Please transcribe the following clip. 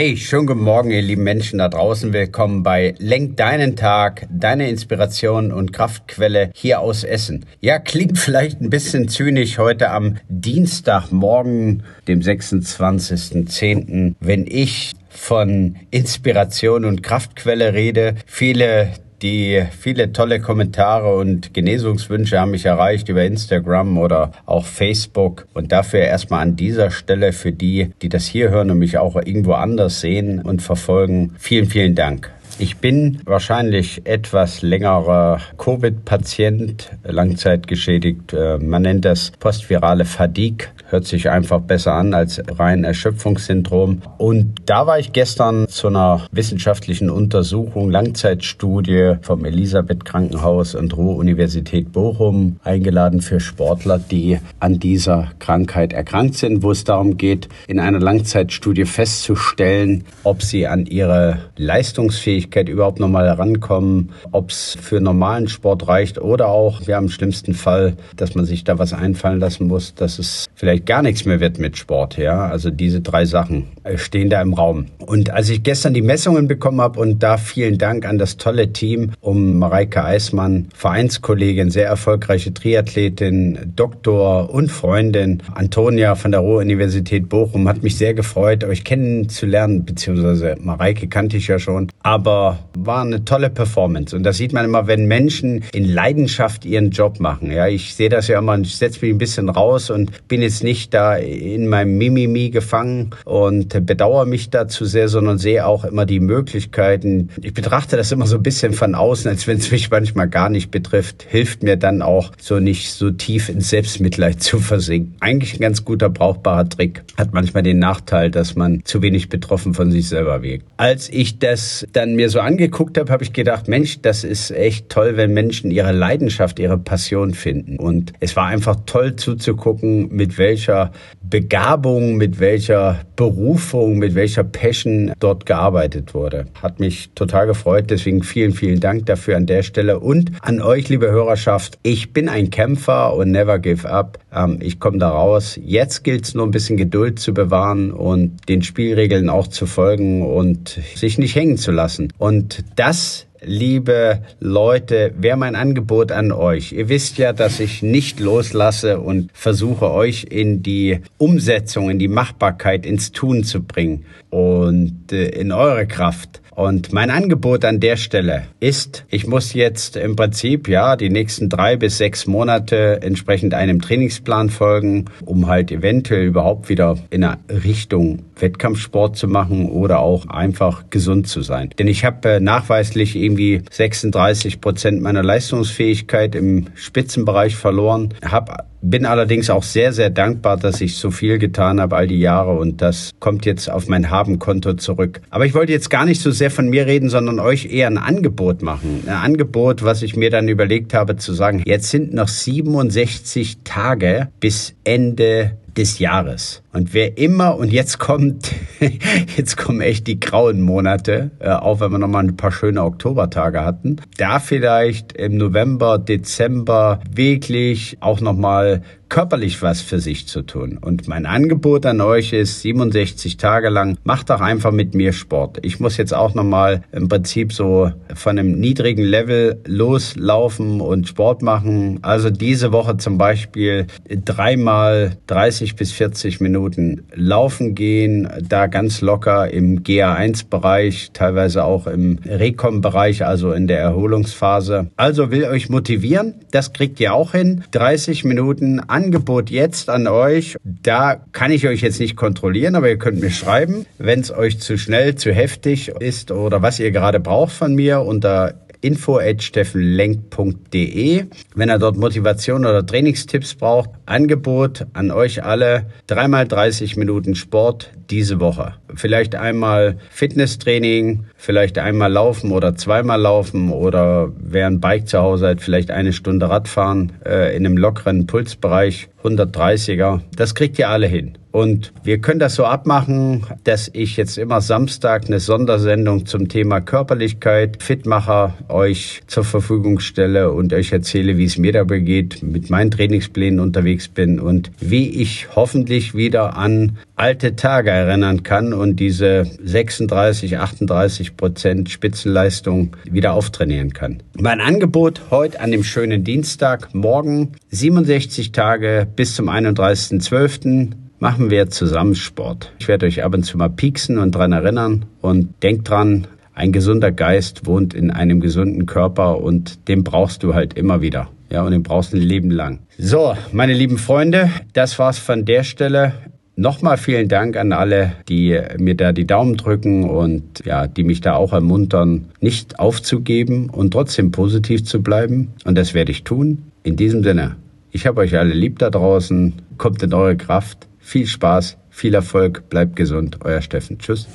Hey, schönen guten Morgen, ihr lieben Menschen da draußen. Willkommen bei Lenk deinen Tag, deine Inspiration und Kraftquelle hier aus Essen. Ja, klingt vielleicht ein bisschen zynisch heute am Dienstagmorgen, dem 26.10., wenn ich von Inspiration und Kraftquelle rede. Viele die viele tolle Kommentare und Genesungswünsche haben mich erreicht über Instagram oder auch Facebook. Und dafür erstmal an dieser Stelle für die, die das hier hören und mich auch irgendwo anders sehen und verfolgen, vielen, vielen Dank. Ich bin wahrscheinlich etwas längerer Covid-Patient, langzeitgeschädigt. Äh, man nennt das postvirale Fatigue. Hört sich einfach besser an als rein Erschöpfungssyndrom. Und da war ich gestern zu einer wissenschaftlichen Untersuchung, Langzeitstudie vom Elisabeth Krankenhaus und Ruhr-Universität Bochum eingeladen für Sportler, die an dieser Krankheit erkrankt sind, wo es darum geht, in einer Langzeitstudie festzustellen, ob sie an ihre Leistungsfähigkeit Möglichkeit überhaupt nochmal herankommen, ob es für normalen Sport reicht oder auch, ja, im schlimmsten Fall, dass man sich da was einfallen lassen muss, dass es vielleicht gar nichts mehr wird mit Sport, ja. Also diese drei Sachen äh, stehen da im Raum. Und als ich gestern die Messungen bekommen habe und da vielen Dank an das tolle Team um Mareike Eismann, Vereinskollegin, sehr erfolgreiche Triathletin, Doktor und Freundin Antonia von der Ruhr-Universität Bochum, hat mich sehr gefreut, euch kennenzulernen, beziehungsweise Mareike kannte ich ja schon. Aber war, eine tolle Performance. Und das sieht man immer, wenn Menschen in Leidenschaft ihren Job machen. Ja, ich sehe das ja immer, ich setze mich ein bisschen raus und bin jetzt nicht da in meinem Mimimi gefangen und bedauere mich dazu sehr, sondern sehe auch immer die Möglichkeiten. Ich betrachte das immer so ein bisschen von außen, als wenn es mich manchmal gar nicht betrifft. Hilft mir dann auch so nicht so tief ins Selbstmitleid zu versinken. Eigentlich ein ganz guter, brauchbarer Trick. Hat manchmal den Nachteil, dass man zu wenig betroffen von sich selber wirkt. Als ich das dann mir so angeguckt habe, habe ich gedacht, Mensch, das ist echt toll, wenn Menschen ihre Leidenschaft, ihre Passion finden. Und es war einfach toll zuzugucken, mit welcher Begabung, mit welcher Berufung, mit welcher Passion dort gearbeitet wurde. Hat mich total gefreut. Deswegen vielen, vielen Dank dafür an der Stelle. Und an euch, liebe Hörerschaft, ich bin ein Kämpfer und never give up. Ähm, ich komme da raus. Jetzt gilt es nur ein bisschen Geduld zu bewahren und den Spielregeln auch zu folgen und sich nicht hängen zu lassen. Und das liebe Leute, wäre mein Angebot an euch. Ihr wisst ja, dass ich nicht loslasse und versuche euch in die Umsetzung, in die Machbarkeit, ins Tun zu bringen und äh, in eure Kraft. Und mein Angebot an der Stelle ist, ich muss jetzt im Prinzip ja die nächsten drei bis sechs Monate entsprechend einem Trainingsplan folgen, um halt eventuell überhaupt wieder in eine Richtung Wettkampfsport zu machen oder auch einfach gesund zu sein. Denn ich habe äh, nachweislich irgendwie 36 Prozent meiner Leistungsfähigkeit im Spitzenbereich verloren, habe bin allerdings auch sehr, sehr dankbar, dass ich so viel getan habe all die Jahre und das kommt jetzt auf mein Habenkonto zurück. Aber ich wollte jetzt gar nicht so sehr von mir reden, sondern euch eher ein Angebot machen. Ein Angebot, was ich mir dann überlegt habe zu sagen, jetzt sind noch 67 Tage bis Ende des Jahres. Und wer immer, und jetzt kommt, jetzt kommen echt die grauen Monate, äh, auch wenn wir nochmal ein paar schöne Oktobertage hatten, da vielleicht im November, Dezember wirklich auch nochmal körperlich was für sich zu tun. Und mein Angebot an euch ist 67 Tage lang, macht doch einfach mit mir Sport. Ich muss jetzt auch nochmal im Prinzip so von einem niedrigen Level loslaufen und Sport machen. Also diese Woche zum Beispiel dreimal 30 bis 40 Minuten Minuten laufen gehen, da ganz locker im GA1-Bereich, teilweise auch im Recom-Bereich, also in der Erholungsphase. Also will euch motivieren, das kriegt ihr auch hin. 30 Minuten Angebot jetzt an euch. Da kann ich euch jetzt nicht kontrollieren, aber ihr könnt mir schreiben, wenn es euch zu schnell, zu heftig ist oder was ihr gerade braucht von mir unter info@steffenlenk.de. Wenn ihr dort Motivation oder Trainingstipps braucht, Angebot an euch alle. Dreimal 30 Minuten Sport diese Woche. Vielleicht einmal Fitnesstraining, vielleicht einmal laufen oder zweimal laufen oder ein Bike zu Hause hat, vielleicht eine Stunde Radfahren äh, in einem lockeren Pulsbereich, 130er. Das kriegt ihr alle hin. Und wir können das so abmachen, dass ich jetzt immer Samstag eine Sondersendung zum Thema Körperlichkeit, Fitmacher euch zur Verfügung stelle und euch erzähle, wie es mir dabei geht, mit meinen Trainingsplänen unterwegs bin und wie ich hoffentlich wieder an alte Tage erinnern kann und diese 36, 38 Prozent Spitzenleistung wieder auftrainieren kann. Mein Angebot heute an dem schönen Dienstag, morgen 67 Tage bis zum 31.12 machen wir zusammen Sport. Ich werde euch ab und zu mal pieksen und dran erinnern und denkt dran, ein gesunder Geist wohnt in einem gesunden Körper und den brauchst du halt immer wieder. Ja, und den brauchst du ein Leben lang. So, meine lieben Freunde, das war's von der Stelle. Nochmal vielen Dank an alle, die mir da die Daumen drücken und ja, die mich da auch ermuntern, nicht aufzugeben und trotzdem positiv zu bleiben. Und das werde ich tun. In diesem Sinne, ich habe euch alle lieb da draußen. Kommt in eure Kraft. Viel Spaß, viel Erfolg, bleibt gesund. Euer Steffen. Tschüss.